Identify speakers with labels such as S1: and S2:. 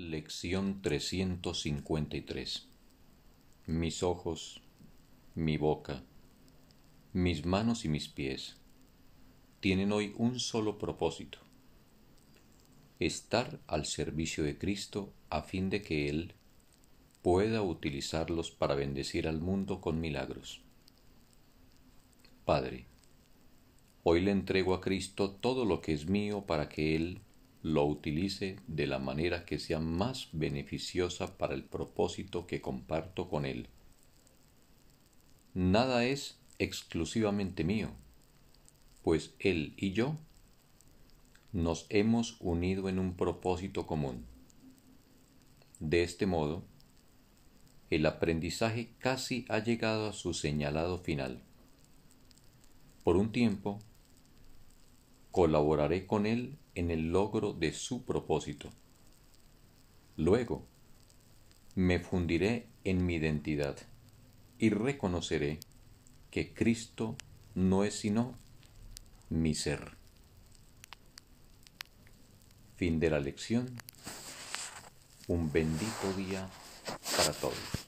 S1: Lección 353 Mis ojos, mi boca, mis manos y mis pies tienen hoy un solo propósito, estar al servicio de Cristo a fin de que Él pueda utilizarlos para bendecir al mundo con milagros. Padre, hoy le entrego a Cristo todo lo que es mío para que Él lo utilice de la manera que sea más beneficiosa para el propósito que comparto con Él. Nada es exclusivamente mío, pues Él y yo nos hemos unido en un propósito común. De este modo, el aprendizaje casi ha llegado a su señalado final. Por un tiempo, colaboraré con Él en el logro de su propósito. Luego, me fundiré en mi identidad y reconoceré que Cristo no es sino mi ser. Fin de la lección. Un bendito día para todos.